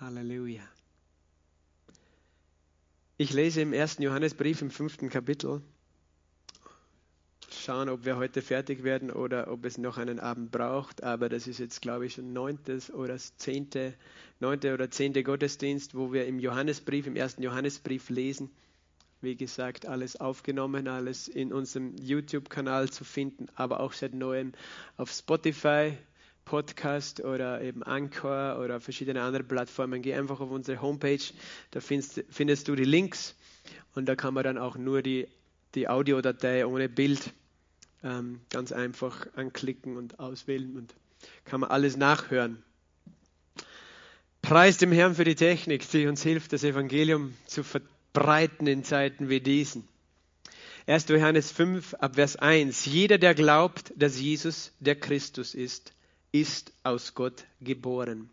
Halleluja. Ich lese im ersten Johannesbrief im fünften Kapitel. Schauen, ob wir heute fertig werden oder ob es noch einen Abend braucht. Aber das ist jetzt, glaube ich, ein neuntes oder zehnte, neunte oder zehnte Gottesdienst, wo wir im Johannesbrief, im ersten Johannesbrief lesen. Wie gesagt, alles aufgenommen, alles in unserem YouTube-Kanal zu finden, aber auch seit neuem auf Spotify, Podcast oder eben Anchor oder verschiedene andere Plattformen. Geh einfach auf unsere Homepage, da findest, findest du die Links und da kann man dann auch nur die, die Audiodatei ohne Bild ähm, ganz einfach anklicken und auswählen und kann man alles nachhören. Preis dem Herrn für die Technik, die uns hilft, das Evangelium zu verbreiten in Zeiten wie diesen. 1. Johannes 5 ab Vers 1. Jeder, der glaubt, dass Jesus der Christus ist, ist aus Gott geboren.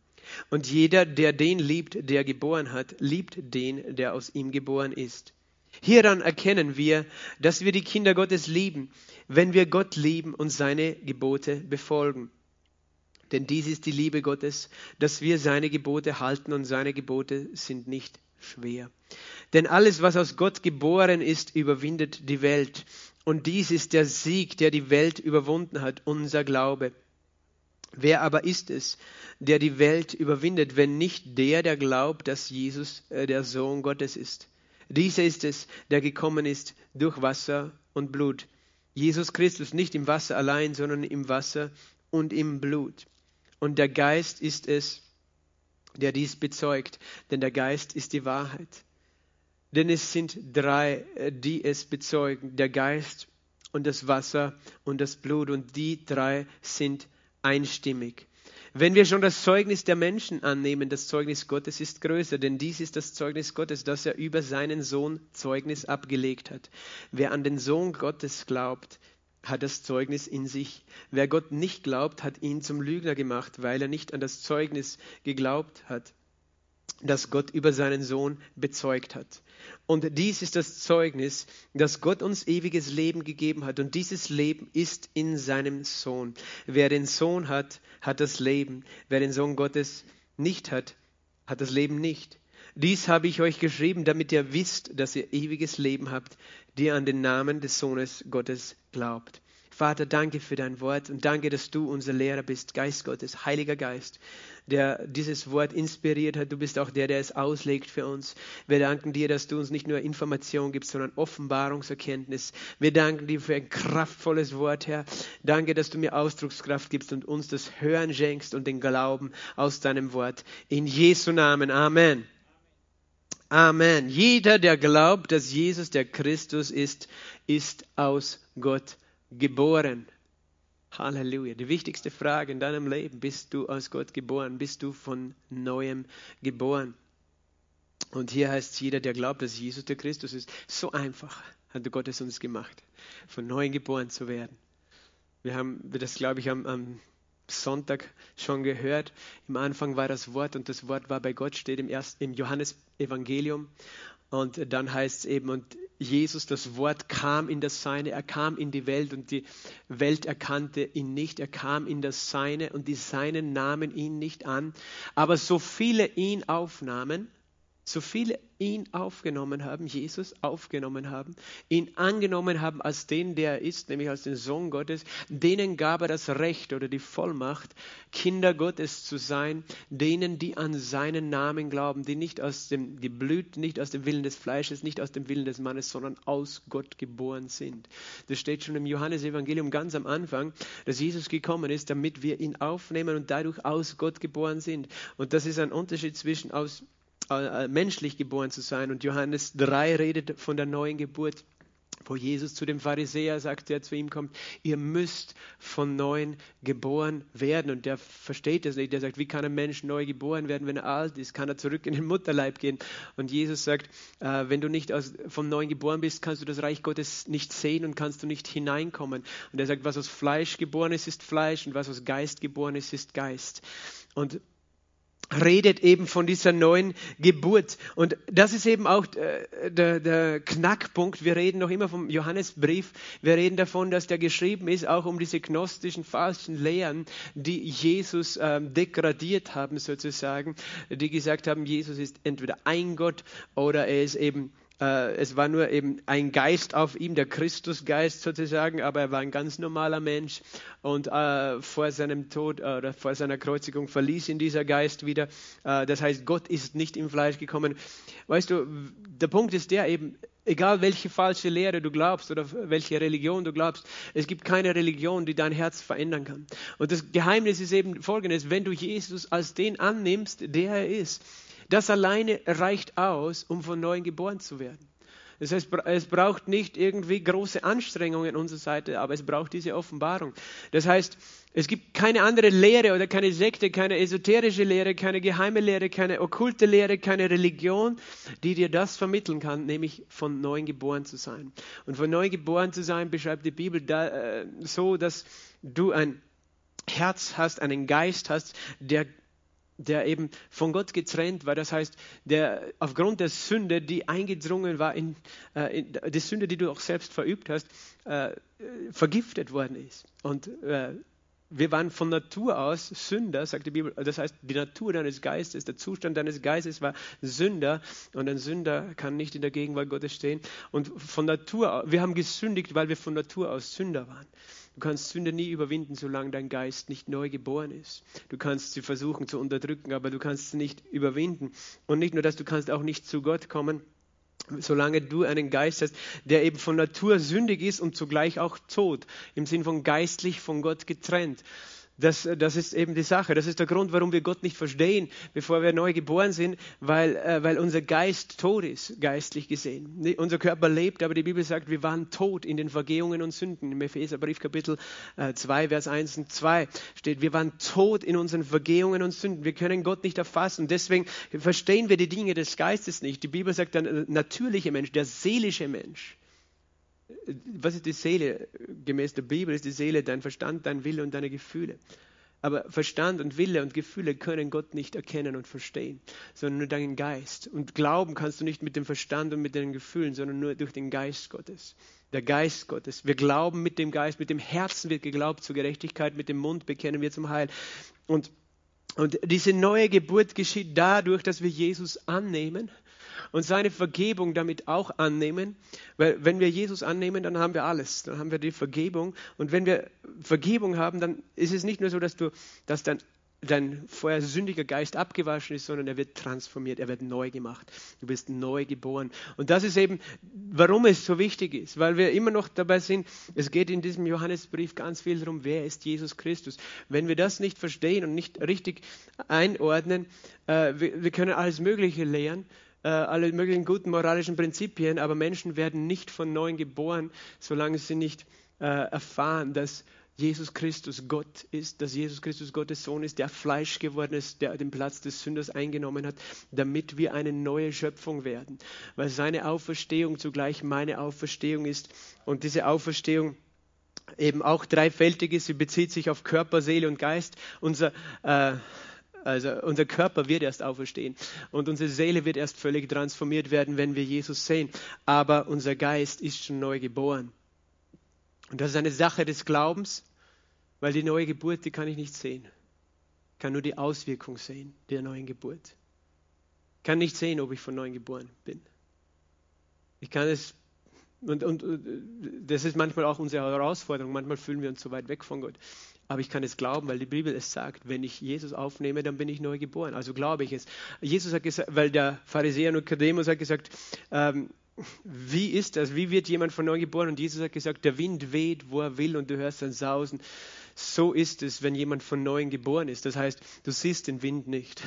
Und jeder, der den liebt, der geboren hat, liebt den, der aus ihm geboren ist. Hieran erkennen wir, dass wir die Kinder Gottes lieben, wenn wir Gott lieben und seine Gebote befolgen. Denn dies ist die Liebe Gottes, dass wir seine Gebote halten und seine Gebote sind nicht schwer. Denn alles, was aus Gott geboren ist, überwindet die Welt. Und dies ist der Sieg, der die Welt überwunden hat, unser Glaube. Wer aber ist es, der die Welt überwindet, wenn nicht der, der glaubt, dass Jesus äh, der Sohn Gottes ist? Dieser ist es, der gekommen ist durch Wasser und Blut. Jesus Christus nicht im Wasser allein, sondern im Wasser und im Blut. Und der Geist ist es, der dies bezeugt, denn der Geist ist die Wahrheit. Denn es sind drei, äh, die es bezeugen, der Geist und das Wasser und das Blut, und die drei sind einstimmig. Wenn wir schon das Zeugnis der Menschen annehmen, das Zeugnis Gottes ist größer, denn dies ist das Zeugnis Gottes, dass er über seinen Sohn Zeugnis abgelegt hat. Wer an den Sohn Gottes glaubt, hat das Zeugnis in sich. Wer Gott nicht glaubt, hat ihn zum Lügner gemacht, weil er nicht an das Zeugnis geglaubt hat, das Gott über seinen Sohn bezeugt hat. Und dies ist das Zeugnis, dass Gott uns ewiges Leben gegeben hat. Und dieses Leben ist in seinem Sohn. Wer den Sohn hat, hat das Leben. Wer den Sohn Gottes nicht hat, hat das Leben nicht. Dies habe ich euch geschrieben, damit ihr wisst, dass ihr ewiges Leben habt, die an den Namen des Sohnes Gottes glaubt. Vater, danke für dein Wort und danke, dass du unser Lehrer bist, Geist Gottes, Heiliger Geist, der dieses Wort inspiriert hat. Du bist auch der, der es auslegt für uns. Wir danken dir, dass du uns nicht nur Information gibst, sondern Offenbarungserkenntnis. Wir danken dir für ein kraftvolles Wort, Herr. Danke, dass du mir Ausdruckskraft gibst und uns das Hören schenkst und den Glauben aus deinem Wort. In Jesu Namen. Amen. Amen. Jeder, der glaubt, dass Jesus der Christus ist, ist aus Gott geboren? Halleluja. Die wichtigste Frage in deinem Leben, bist du aus Gott geboren? Bist du von neuem geboren? Und hier heißt jeder, der glaubt, dass Jesus der Christus ist, so einfach hat Gott es uns gemacht, von neuem geboren zu werden. Wir haben das, glaube ich, am, am Sonntag schon gehört. Im Anfang war das Wort und das Wort war bei Gott, steht im, ersten, im Johannesevangelium. Und dann heißt es eben, und Jesus, das Wort kam in das Seine, er kam in die Welt und die Welt erkannte ihn nicht, er kam in das Seine und die Seinen nahmen ihn nicht an. Aber so viele ihn aufnahmen, so viele ihn aufgenommen haben, Jesus aufgenommen haben, ihn angenommen haben als den, der er ist, nämlich als den Sohn Gottes, denen gab er das Recht oder die Vollmacht, Kinder Gottes zu sein, denen, die an seinen Namen glauben, die nicht aus dem Geblüt, nicht aus dem Willen des Fleisches, nicht aus dem Willen des Mannes, sondern aus Gott geboren sind. Das steht schon im Johannesevangelium ganz am Anfang, dass Jesus gekommen ist, damit wir ihn aufnehmen und dadurch aus Gott geboren sind. Und das ist ein Unterschied zwischen aus äh, äh, menschlich geboren zu sein. Und Johannes 3 redet von der neuen Geburt wo Jesus zu dem Pharisäer sagt, der zu ihm kommt, ihr müsst von neuem geboren werden. Und der versteht das nicht. Der sagt, wie kann ein Mensch neu geboren werden, wenn er alt ist? Kann er zurück in den Mutterleib gehen? Und Jesus sagt, äh, wenn du nicht vom Neuen geboren bist, kannst du das Reich Gottes nicht sehen und kannst du nicht hineinkommen. Und er sagt, was aus Fleisch geboren ist, ist Fleisch und was aus Geist geboren ist, ist Geist. Und redet eben von dieser neuen Geburt. Und das ist eben auch äh, der, der, Knackpunkt. Wir reden noch immer vom Johannesbrief. Wir reden davon, dass der geschrieben ist, auch um diese gnostischen falschen Lehren, die Jesus ähm, degradiert haben, sozusagen, die gesagt haben, Jesus ist entweder ein Gott oder er ist eben es war nur eben ein Geist auf ihm, der Christusgeist sozusagen, aber er war ein ganz normaler Mensch und äh, vor seinem Tod äh, oder vor seiner Kreuzigung verließ ihn dieser Geist wieder. Äh, das heißt, Gott ist nicht im Fleisch gekommen. Weißt du, der Punkt ist der eben, egal welche falsche Lehre du glaubst oder welche Religion du glaubst, es gibt keine Religion, die dein Herz verändern kann. Und das Geheimnis ist eben folgendes, wenn du Jesus als den annimmst, der er ist, das alleine reicht aus, um von neuem geboren zu werden. Das heißt, es braucht nicht irgendwie große Anstrengungen unserer Seite, aber es braucht diese Offenbarung. Das heißt, es gibt keine andere Lehre oder keine Sekte, keine esoterische Lehre, keine geheime Lehre, keine okkulte Lehre, keine Religion, die dir das vermitteln kann, nämlich von neuem geboren zu sein. Und von neuem geboren zu sein beschreibt die Bibel da, äh, so, dass du ein Herz hast, einen Geist hast, der der eben von Gott getrennt war. Das heißt, der aufgrund der Sünde, die eingedrungen war, in, äh, in die Sünde, die du auch selbst verübt hast, äh, vergiftet worden ist. Und äh, wir waren von Natur aus Sünder, sagt die Bibel. Das heißt, die Natur deines Geistes, der Zustand deines Geistes war Sünder. Und ein Sünder kann nicht in der Gegenwart Gottes stehen. Und von Natur, wir haben gesündigt, weil wir von Natur aus Sünder waren. Du kannst Sünde nie überwinden, solange dein Geist nicht neu geboren ist. Du kannst sie versuchen zu unterdrücken, aber du kannst sie nicht überwinden. Und nicht nur das, du kannst auch nicht zu Gott kommen, solange du einen Geist hast, der eben von Natur sündig ist und zugleich auch tot, im Sinn von geistlich von Gott getrennt. Das, das ist eben die Sache. Das ist der Grund, warum wir Gott nicht verstehen, bevor wir neu geboren sind, weil, äh, weil unser Geist tot ist, geistlich gesehen. Unser Körper lebt, aber die Bibel sagt, wir waren tot in den Vergehungen und Sünden. Im Epheserbrief Kapitel äh, 2, Vers 1 und 2 steht, wir waren tot in unseren Vergehungen und Sünden. Wir können Gott nicht erfassen. Deswegen verstehen wir die Dinge des Geistes nicht. Die Bibel sagt, der natürliche Mensch, der seelische Mensch, was ist die Seele? Gemäß der Bibel ist die Seele dein Verstand, dein Wille und deine Gefühle. Aber Verstand und Wille und Gefühle können Gott nicht erkennen und verstehen, sondern nur deinen Geist. Und glauben kannst du nicht mit dem Verstand und mit den Gefühlen, sondern nur durch den Geist Gottes. Der Geist Gottes. Wir glauben mit dem Geist, mit dem Herzen wird geglaubt zur Gerechtigkeit, mit dem Mund bekennen wir zum Heil. Und, und diese neue Geburt geschieht dadurch, dass wir Jesus annehmen und seine Vergebung damit auch annehmen. Weil wenn wir Jesus annehmen, dann haben wir alles. Dann haben wir die Vergebung. Und wenn wir Vergebung haben, dann ist es nicht nur so, dass du, dass dann dein vorher sündiger Geist abgewaschen ist, sondern er wird transformiert, er wird neu gemacht. Du bist neu geboren. Und das ist eben, warum es so wichtig ist, weil wir immer noch dabei sind, es geht in diesem Johannesbrief ganz viel darum, wer ist Jesus Christus. Wenn wir das nicht verstehen und nicht richtig einordnen, äh, wir, wir können alles Mögliche lehren, äh, alle möglichen guten moralischen Prinzipien, aber Menschen werden nicht von neuem geboren, solange sie nicht äh, erfahren, dass Jesus Christus Gott ist, dass Jesus Christus Gottes Sohn ist, der Fleisch geworden ist, der den Platz des Sünders eingenommen hat, damit wir eine neue Schöpfung werden. Weil seine Auferstehung zugleich meine Auferstehung ist und diese Auferstehung eben auch dreifältig ist. Sie bezieht sich auf Körper, Seele und Geist. Unser äh, also unser Körper wird erst auferstehen und unsere Seele wird erst völlig transformiert werden, wenn wir Jesus sehen. Aber unser Geist ist schon neu geboren. Und das ist eine Sache des Glaubens, weil die neue Geburt, die kann ich nicht sehen. Ich kann nur die Auswirkung sehen der neuen Geburt. Ich kann nicht sehen, ob ich von neuem geboren bin. Ich kann es, und, und, das ist manchmal auch unsere Herausforderung. Manchmal fühlen wir uns so weit weg von Gott. Aber ich kann es glauben, weil die Bibel es sagt, wenn ich Jesus aufnehme, dann bin ich neu geboren. Also glaube ich es. Jesus hat gesagt, weil der Pharisäer Nikodemus hat gesagt, ähm, wie ist das? Wie wird jemand von neu geboren? Und Jesus hat gesagt, der Wind weht, wo er will und du hörst dann sausen. So ist es, wenn jemand von neuem geboren ist. Das heißt, du siehst den Wind nicht,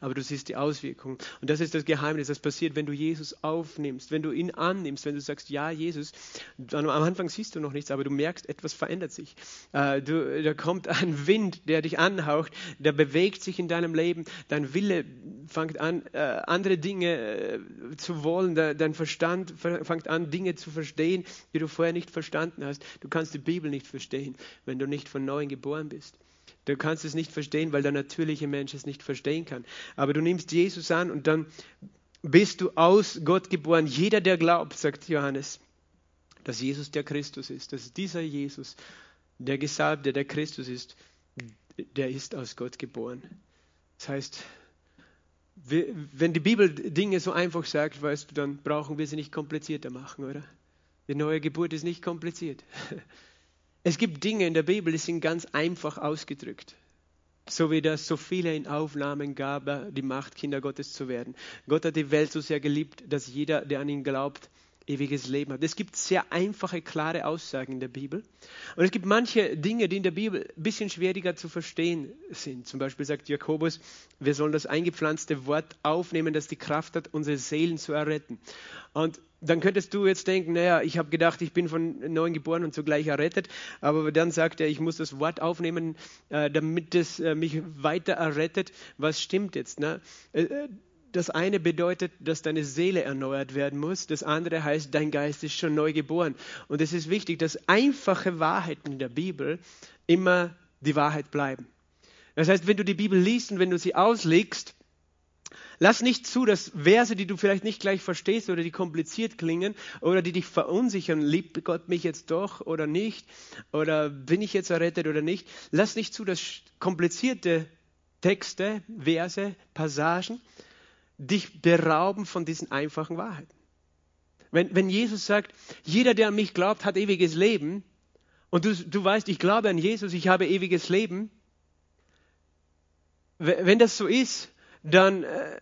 aber du siehst die Auswirkungen. Und das ist das Geheimnis, das passiert, wenn du Jesus aufnimmst, wenn du ihn annimmst, wenn du sagst, ja, Jesus, dann am Anfang siehst du noch nichts, aber du merkst, etwas verändert sich. Äh, du, da kommt ein Wind, der dich anhaucht, der bewegt sich in deinem Leben, dein Wille fängt an, äh, andere Dinge äh, zu wollen, dein Verstand fängt an, Dinge zu verstehen, die du vorher nicht verstanden hast. Du kannst die Bibel nicht verstehen, wenn du nicht von neuem geboren bist. Du kannst es nicht verstehen, weil der natürliche Mensch es nicht verstehen kann. Aber du nimmst Jesus an und dann bist du aus Gott geboren. Jeder, der glaubt, sagt Johannes, dass Jesus der Christus ist, dass dieser Jesus, der Gesalbte, der Christus ist, der ist aus Gott geboren. Das heißt, wenn die Bibel Dinge so einfach sagt, weißt du, dann brauchen wir sie nicht komplizierter machen, oder? Die neue Geburt ist nicht kompliziert. Es gibt Dinge in der Bibel, die sind ganz einfach ausgedrückt. So wie das so viele in Aufnahmen gab, die Macht, Kinder Gottes zu werden. Gott hat die Welt so sehr geliebt, dass jeder, der an ihn glaubt, ewiges Leben hat. Es gibt sehr einfache, klare Aussagen in der Bibel. Und es gibt manche Dinge, die in der Bibel ein bisschen schwieriger zu verstehen sind. Zum Beispiel sagt Jakobus, wir sollen das eingepflanzte Wort aufnehmen, das die Kraft hat, unsere Seelen zu erretten. Und dann könntest du jetzt denken, naja, ich habe gedacht, ich bin von neuem geboren und zugleich errettet. Aber dann sagt er, ich muss das Wort aufnehmen, äh, damit es äh, mich weiter errettet. Was stimmt jetzt? Ne? Äh, das eine bedeutet, dass deine Seele erneuert werden muss. Das andere heißt, dein Geist ist schon neu geboren. Und es ist wichtig, dass einfache Wahrheiten der Bibel immer die Wahrheit bleiben. Das heißt, wenn du die Bibel liest und wenn du sie auslegst, lass nicht zu, dass Verse, die du vielleicht nicht gleich verstehst oder die kompliziert klingen oder die dich verunsichern, liebt Gott mich jetzt doch oder nicht? Oder bin ich jetzt errettet oder nicht, lass nicht zu, dass komplizierte Texte, Verse, Passagen dich berauben von diesen einfachen Wahrheiten. Wenn, wenn Jesus sagt, jeder, der an mich glaubt, hat ewiges Leben, und du, du weißt, ich glaube an Jesus, ich habe ewiges Leben, wenn das so ist, dann, äh,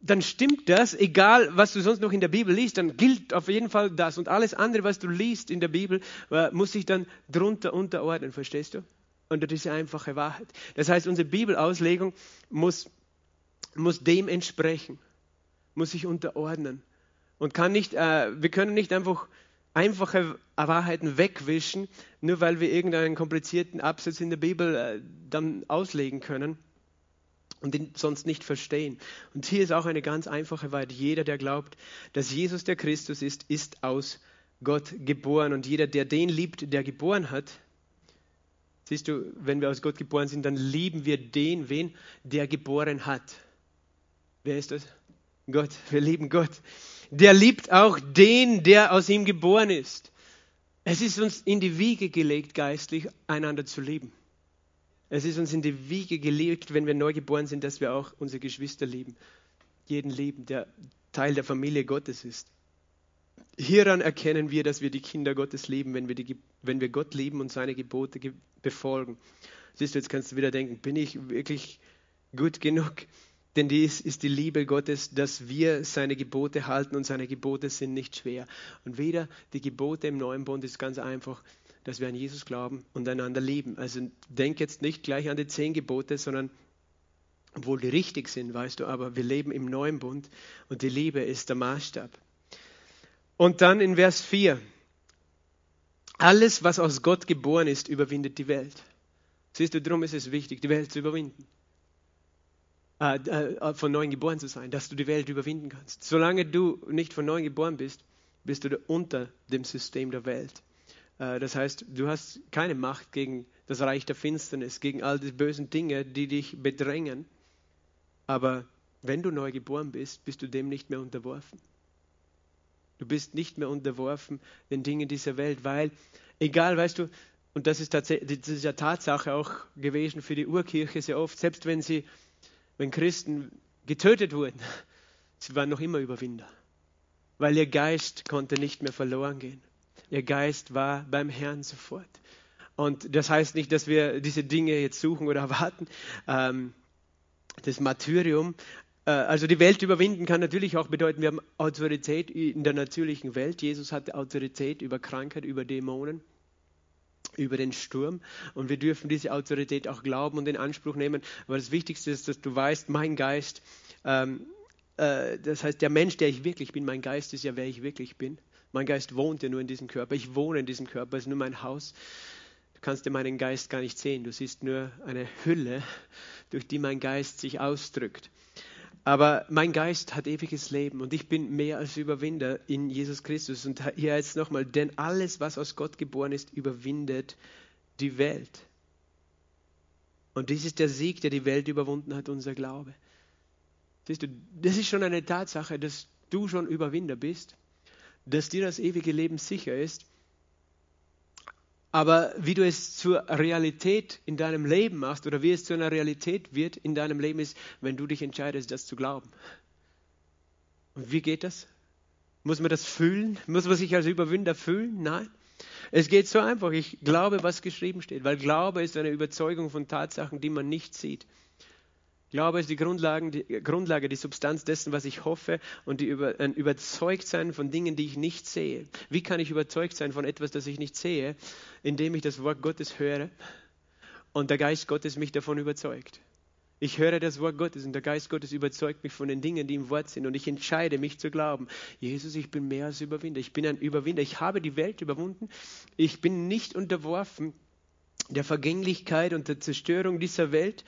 dann stimmt das, egal was du sonst noch in der Bibel liest, dann gilt auf jeden Fall das. Und alles andere, was du liest in der Bibel, äh, muss sich dann drunter unterordnen, verstehst du? Unter diese einfache Wahrheit. Das heißt, unsere Bibelauslegung muss muss dem entsprechen, muss sich unterordnen und kann nicht, äh, wir können nicht einfach einfache Wahrheiten wegwischen, nur weil wir irgendeinen komplizierten Absatz in der Bibel äh, dann auslegen können und ihn sonst nicht verstehen. Und hier ist auch eine ganz einfache Wahrheit. Jeder, der glaubt, dass Jesus der Christus ist, ist aus Gott geboren. Und jeder, der den liebt, der geboren hat, siehst du, wenn wir aus Gott geboren sind, dann lieben wir den, wen, der geboren hat. Wer ist das? Gott. Wir lieben Gott. Der liebt auch den, der aus ihm geboren ist. Es ist uns in die Wiege gelegt, geistlich einander zu lieben. Es ist uns in die Wiege gelegt, wenn wir neu geboren sind, dass wir auch unsere Geschwister lieben. Jeden lieben, der Teil der Familie Gottes ist. Hieran erkennen wir, dass wir die Kinder Gottes lieben, wenn wir, die, wenn wir Gott lieben und seine Gebote befolgen. Siehst du, jetzt kannst du wieder denken, bin ich wirklich gut genug? Denn dies ist die Liebe Gottes, dass wir seine Gebote halten und seine Gebote sind nicht schwer. Und wieder die Gebote im neuen Bund ist ganz einfach, dass wir an Jesus glauben und einander lieben. Also denk jetzt nicht gleich an die zehn Gebote, sondern obwohl die richtig sind, weißt du, aber wir leben im neuen Bund und die Liebe ist der Maßstab. Und dann in Vers 4. Alles, was aus Gott geboren ist, überwindet die Welt. Siehst du, darum ist es wichtig, die Welt zu überwinden. Äh, äh, von neuem geboren zu sein, dass du die Welt überwinden kannst. Solange du nicht von neuem geboren bist, bist du unter dem System der Welt. Äh, das heißt, du hast keine Macht gegen das Reich der Finsternis, gegen all die bösen Dinge, die dich bedrängen. Aber wenn du neu geboren bist, bist du dem nicht mehr unterworfen. Du bist nicht mehr unterworfen den Dingen dieser Welt, weil, egal, weißt du, und das ist, das ist ja Tatsache auch gewesen für die Urkirche sehr oft, selbst wenn sie wenn Christen getötet wurden, sie waren noch immer Überwinder, weil ihr Geist konnte nicht mehr verloren gehen. Ihr Geist war beim Herrn sofort. Und das heißt nicht, dass wir diese Dinge jetzt suchen oder erwarten. Ähm, das Martyrium, äh, also die Welt überwinden kann natürlich auch bedeuten, wir haben Autorität in der natürlichen Welt. Jesus hatte Autorität über Krankheit, über Dämonen über den Sturm und wir dürfen diese Autorität auch glauben und in Anspruch nehmen. Aber das Wichtigste ist, dass du weißt, mein Geist, ähm, äh, das heißt, der Mensch, der ich wirklich bin, mein Geist ist ja, wer ich wirklich bin. Mein Geist wohnt ja nur in diesem Körper. Ich wohne in diesem Körper, es ist nur mein Haus. Du kannst ja meinen Geist gar nicht sehen. Du siehst nur eine Hülle, durch die mein Geist sich ausdrückt. Aber mein Geist hat ewiges Leben und ich bin mehr als Überwinder in Jesus Christus. Und hier jetzt nochmal, denn alles, was aus Gott geboren ist, überwindet die Welt. Und dies ist der Sieg, der die Welt überwunden hat, unser Glaube. Siehst du, das ist schon eine Tatsache, dass du schon Überwinder bist, dass dir das ewige Leben sicher ist. Aber wie du es zur Realität in deinem Leben machst oder wie es zu einer Realität wird in deinem Leben ist, wenn du dich entscheidest, das zu glauben. Und wie geht das? Muss man das fühlen? Muss man sich als Überwinder fühlen? Nein. Es geht so einfach. Ich glaube, was geschrieben steht, weil Glaube ist eine Überzeugung von Tatsachen, die man nicht sieht. Glaube ist die, die Grundlage, die Substanz dessen, was ich hoffe und die über, ein Überzeugtsein von Dingen, die ich nicht sehe. Wie kann ich überzeugt sein von etwas, das ich nicht sehe? Indem ich das Wort Gottes höre und der Geist Gottes mich davon überzeugt. Ich höre das Wort Gottes und der Geist Gottes überzeugt mich von den Dingen, die im Wort sind und ich entscheide mich zu glauben. Jesus, ich bin mehr als Überwinder. Ich bin ein Überwinder. Ich habe die Welt überwunden. Ich bin nicht unterworfen der Vergänglichkeit und der Zerstörung dieser Welt.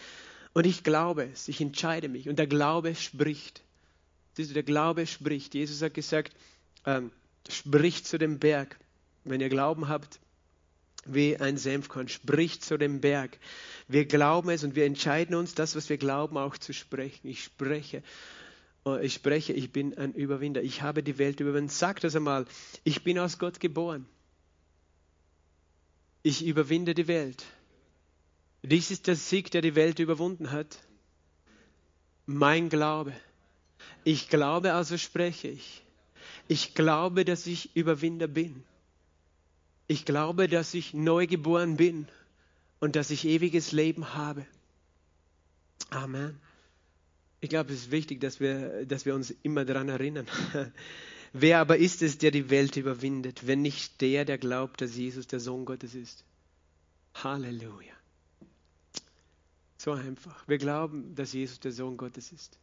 Und ich glaube es. Ich entscheide mich. Und der Glaube spricht. Siehst du, der Glaube spricht. Jesus hat gesagt, ähm, spricht zu dem Berg. Wenn ihr Glauben habt, wie ein Senfkorn, spricht zu dem Berg. Wir glauben es und wir entscheiden uns, das, was wir glauben, auch zu sprechen. Ich spreche, äh, ich spreche, ich bin ein Überwinder. Ich habe die Welt überwunden. Sag das einmal. Ich bin aus Gott geboren. Ich überwinde die Welt. Dies ist der Sieg, der die Welt überwunden hat. Mein Glaube. Ich glaube, also spreche ich. Ich glaube, dass ich Überwinder bin. Ich glaube, dass ich neu geboren bin und dass ich ewiges Leben habe. Amen. Ich glaube, es ist wichtig, dass wir, dass wir uns immer daran erinnern. Wer aber ist es, der die Welt überwindet, wenn nicht der, der glaubt, dass Jesus der Sohn Gottes ist? Halleluja. So einfach. Wir glauben, dass Jesus der Sohn Gottes ist.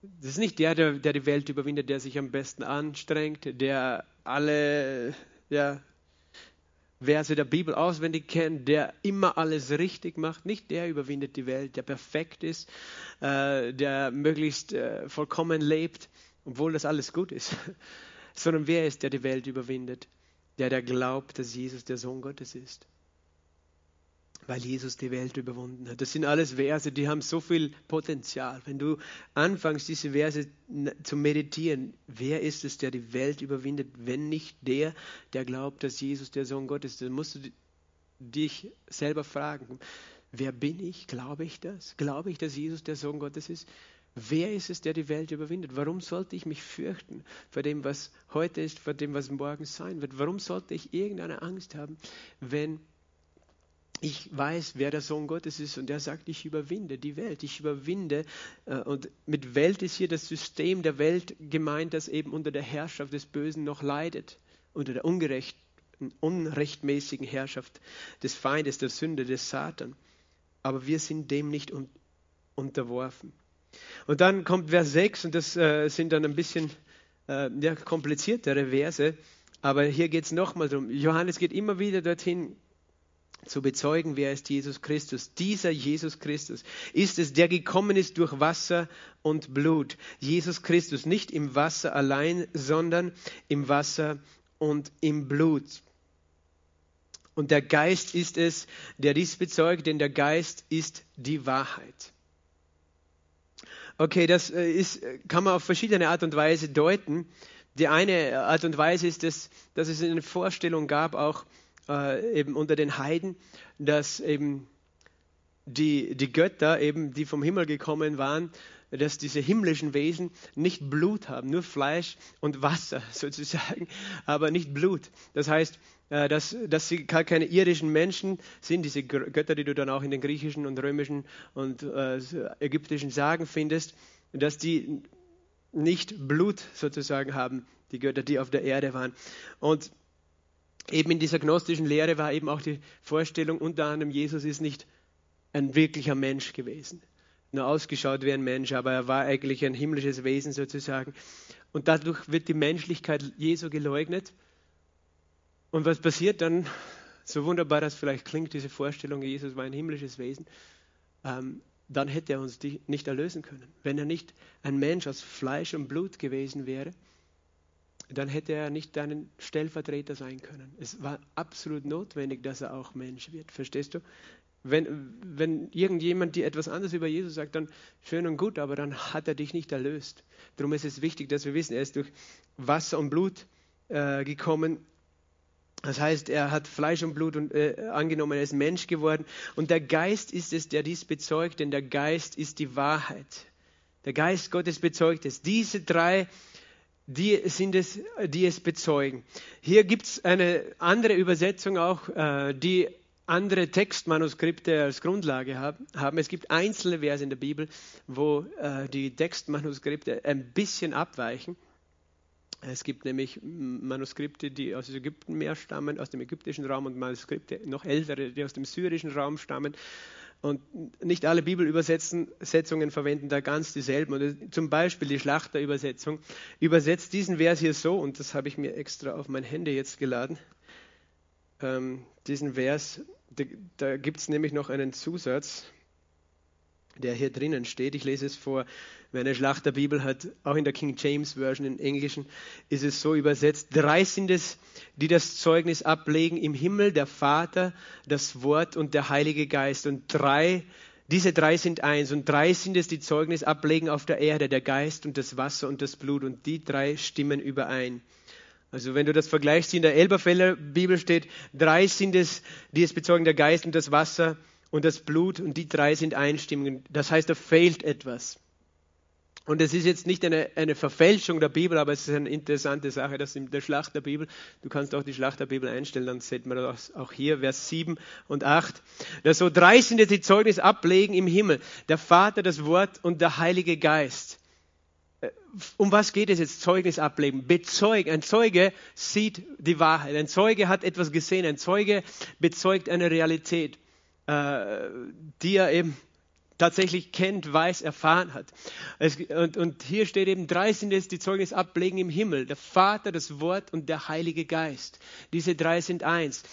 Das ist nicht der, der, der die Welt überwindet, der sich am besten anstrengt, der alle ja, Verse der Bibel auswendig kennt, der immer alles richtig macht, nicht der überwindet die Welt, der perfekt ist, äh, der möglichst äh, vollkommen lebt, obwohl das alles gut ist, sondern wer ist, der die Welt überwindet? Der, der glaubt, dass Jesus der Sohn Gottes ist weil Jesus die Welt überwunden hat. Das sind alles Verse, die haben so viel Potenzial. Wenn du anfängst, diese Verse zu meditieren, wer ist es, der die Welt überwindet, wenn nicht der, der glaubt, dass Jesus der Sohn Gottes ist? Dann musst du dich selber fragen, wer bin ich? Glaube ich das? Glaube ich, dass Jesus der Sohn Gottes ist? Wer ist es, der die Welt überwindet? Warum sollte ich mich fürchten vor dem, was heute ist, vor dem, was morgen sein wird? Warum sollte ich irgendeine Angst haben, wenn ich weiß, wer der Sohn Gottes ist und er sagt, ich überwinde die Welt, ich überwinde. Äh, und mit Welt ist hier das System der Welt gemeint, das eben unter der Herrschaft des Bösen noch leidet, unter der ungerechten, unrechtmäßigen Herrschaft des Feindes, der Sünde, des Satan. Aber wir sind dem nicht un unterworfen. Und dann kommt Vers 6 und das äh, sind dann ein bisschen äh, ja, kompliziertere Verse. Aber hier geht es nochmal darum. Johannes geht immer wieder dorthin, zu bezeugen, wer ist Jesus Christus. Dieser Jesus Christus ist es, der gekommen ist durch Wasser und Blut. Jesus Christus, nicht im Wasser allein, sondern im Wasser und im Blut. Und der Geist ist es, der dies bezeugt, denn der Geist ist die Wahrheit. Okay, das äh, ist, kann man auf verschiedene Art und Weise deuten. Die eine Art und Weise ist, dass, dass es eine Vorstellung gab, auch äh, eben unter den Heiden, dass eben die, die Götter, eben, die vom Himmel gekommen waren, dass diese himmlischen Wesen nicht Blut haben, nur Fleisch und Wasser sozusagen, aber nicht Blut. Das heißt, äh, dass, dass sie gar keine irdischen Menschen sind, diese Götter, die du dann auch in den griechischen und römischen und äh, ägyptischen Sagen findest, dass die nicht Blut sozusagen haben, die Götter, die auf der Erde waren. Und eben in dieser gnostischen Lehre war eben auch die Vorstellung, unter anderem, Jesus ist nicht ein wirklicher Mensch gewesen. Nur ausgeschaut wie ein Mensch, aber er war eigentlich ein himmlisches Wesen sozusagen. Und dadurch wird die Menschlichkeit Jesu geleugnet. Und was passiert dann? So wunderbar das vielleicht klingt, diese Vorstellung, Jesus war ein himmlisches Wesen, ähm, dann hätte er uns nicht erlösen können. Wenn er nicht ein Mensch aus Fleisch und Blut gewesen wäre, dann hätte er nicht dein Stellvertreter sein können. Es war absolut notwendig, dass er auch Mensch wird. Verstehst du? Wenn, wenn irgendjemand dir etwas anderes über Jesus sagt, dann schön und gut, aber dann hat er dich nicht erlöst. Darum ist es wichtig, dass wir wissen, er ist durch Wasser und Blut äh, gekommen. Das heißt, er hat Fleisch und Blut und, äh, angenommen, er ist Mensch geworden. Und der Geist ist es, der dies bezeugt, denn der Geist ist die Wahrheit. Der Geist Gottes bezeugt es. Diese drei die sind es, die es bezeugen. Hier gibt es eine andere Übersetzung auch, äh, die andere Textmanuskripte als Grundlage haben. Es gibt einzelne Verse in der Bibel, wo äh, die Textmanuskripte ein bisschen abweichen. Es gibt nämlich Manuskripte, die aus Ägypten mehr stammen, aus dem ägyptischen Raum und Manuskripte noch ältere, die aus dem syrischen Raum stammen. Und nicht alle Bibelübersetzungen verwenden da ganz dieselben. Und zum Beispiel die Schlachterübersetzung übersetzt diesen Vers hier so, und das habe ich mir extra auf mein Handy jetzt geladen. Ähm, diesen Vers, da, da gibt es nämlich noch einen Zusatz der hier drinnen steht. Ich lese es vor. Wer eine Schlachterbibel hat, auch in der King James Version im Englischen, ist es so übersetzt. Drei sind es, die das Zeugnis ablegen im Himmel, der Vater, das Wort und der Heilige Geist. Und drei, diese drei sind eins. Und drei sind es, die Zeugnis ablegen auf der Erde, der Geist und das Wasser und das Blut. Und die drei stimmen überein. Also wenn du das vergleichst, in der Elberfeller Bibel steht, drei sind es, die es bezeugen, der Geist und das Wasser und das Blut und die drei sind einstimmig. Das heißt, da fehlt etwas. Und es ist jetzt nicht eine, eine Verfälschung der Bibel, aber es ist eine interessante Sache, dass in der Schlacht der Bibel, du kannst auch die Schlacht der Bibel einstellen, dann sieht man das auch hier, Vers 7 und 8, dass so drei sind jetzt die Zeugnis ablegen im Himmel, der Vater, das Wort und der Heilige Geist. Äh, um was geht es jetzt? Zeugnis ablegen. Bezeugen. Ein Zeuge sieht die Wahrheit. Ein Zeuge hat etwas gesehen. Ein Zeuge bezeugt eine Realität. Äh, die er eben tatsächlich kennt, weiß, erfahren hat. und, und, hier steht eben, drei sind es, die Zeugnis ablegen im Himmel. Der Vater, das Wort und der Heilige Geist. Diese drei sind eins.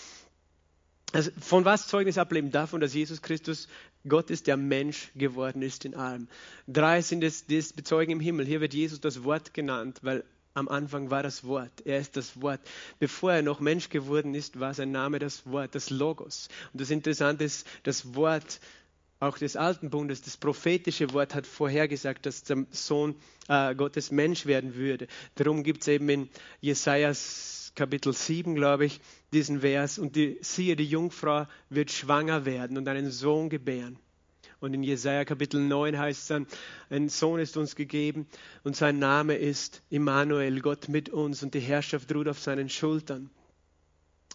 Also von was Zeugnis ablegen? Davon, dass Jesus Christus Gott ist, der Mensch geworden ist in allem. Drei sind es, die es bezeugen im Himmel. Hier wird Jesus das Wort genannt, weil am Anfang war das Wort. Er ist das Wort. Bevor er noch Mensch geworden ist, war sein Name das Wort, das Logos. Und das Interessante ist, das Wort auch des Alten Bundes, das prophetische Wort hat vorhergesagt, dass der Sohn äh, Gottes Mensch werden würde. Darum gibt es eben in Jesajas Kapitel 7, glaube ich, diesen Vers. Und die, siehe, die Jungfrau wird schwanger werden und einen Sohn gebären. Und in Jesaja Kapitel 9 heißt es dann, ein Sohn ist uns gegeben und sein Name ist Immanuel, Gott mit uns und die Herrschaft ruht auf seinen Schultern.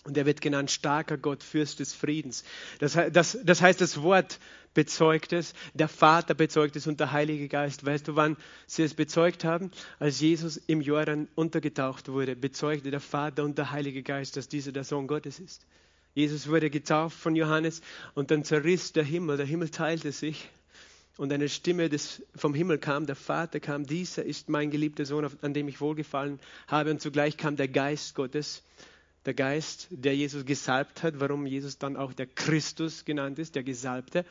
Und er wird genannt starker Gott, Fürst des Friedens. Das, das, das heißt, das Wort bezeugt es, der Vater bezeugt es und der Heilige Geist. Weißt du, wann sie es bezeugt haben? Als Jesus im Jordan untergetaucht wurde, bezeugte der Vater und der Heilige Geist, dass dieser der Sohn Gottes ist. Jesus wurde getauft von Johannes und dann zerriss der Himmel, der Himmel teilte sich und eine Stimme des, vom Himmel kam, der Vater kam, dieser ist mein geliebter Sohn, an dem ich wohlgefallen habe und zugleich kam der Geist Gottes, der Geist, der Jesus gesalbt hat, warum Jesus dann auch der Christus genannt ist, der Gesalbte,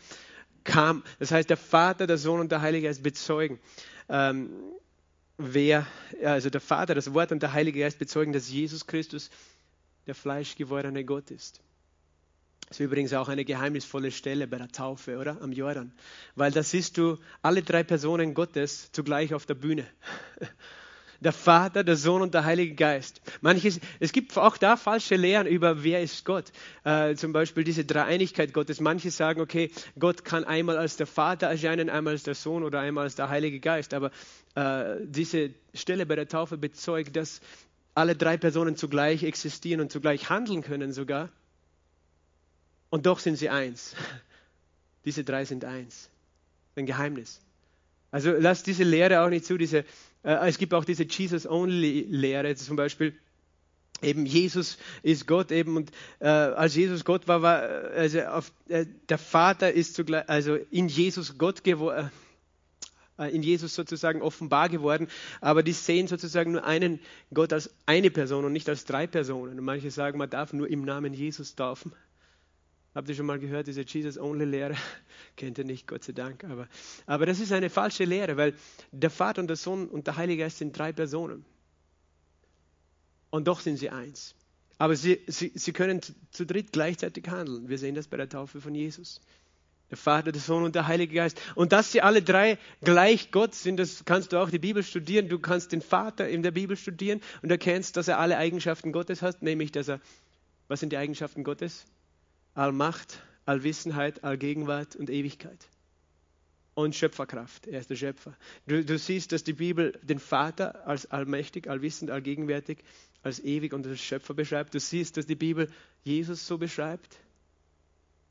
kam. Das heißt, der Vater, der Sohn und der Heilige Geist bezeugen. Ähm, wer, also der Vater, das Wort und der Heilige Geist bezeugen, dass Jesus Christus der fleischgewordene Gott ist. Das ist übrigens auch eine geheimnisvolle Stelle bei der Taufe, oder? Am Jordan. Weil da siehst du alle drei Personen Gottes zugleich auf der Bühne. Der Vater, der Sohn und der Heilige Geist. Manches, es gibt auch da falsche Lehren über, wer ist Gott. Äh, zum Beispiel diese Dreieinigkeit Gottes. Manche sagen, okay, Gott kann einmal als der Vater erscheinen, einmal als der Sohn oder einmal als der Heilige Geist. Aber äh, diese Stelle bei der Taufe bezeugt, dass alle drei Personen zugleich existieren und zugleich handeln können sogar. Und doch sind sie eins. Diese drei sind eins. Ein Geheimnis. Also lass diese Lehre auch nicht zu. Diese, äh, es gibt auch diese Jesus-Only-Lehre, zum Beispiel. Eben Jesus ist Gott eben und äh, als Jesus Gott war, war also auf, äh, der Vater ist zugleich, also in Jesus Gott geworden, äh, in Jesus sozusagen offenbar geworden, aber die sehen sozusagen nur einen Gott als eine Person und nicht als drei Personen. Und manche sagen, man darf nur im Namen Jesus taufen. Habt ihr schon mal gehört, diese Jesus-Only-Lehre? Kennt ihr nicht, Gott sei Dank. Aber, aber das ist eine falsche Lehre, weil der Vater und der Sohn und der Heilige Geist sind drei Personen. Und doch sind sie eins. Aber sie, sie, sie können zu, zu dritt gleichzeitig handeln. Wir sehen das bei der Taufe von Jesus. Der Vater, der Sohn und der Heilige Geist. Und dass sie alle drei gleich Gott sind, das kannst du auch die Bibel studieren. Du kannst den Vater in der Bibel studieren und erkennst, dass er alle Eigenschaften Gottes hat, nämlich dass er, was sind die Eigenschaften Gottes? Allmacht, Allwissenheit, Allgegenwart und Ewigkeit. Und Schöpferkraft. Er ist der Schöpfer. Du, du siehst, dass die Bibel den Vater als allmächtig, allwissend, allgegenwärtig als ewig und als Schöpfer beschreibt. Du siehst, dass die Bibel Jesus so beschreibt,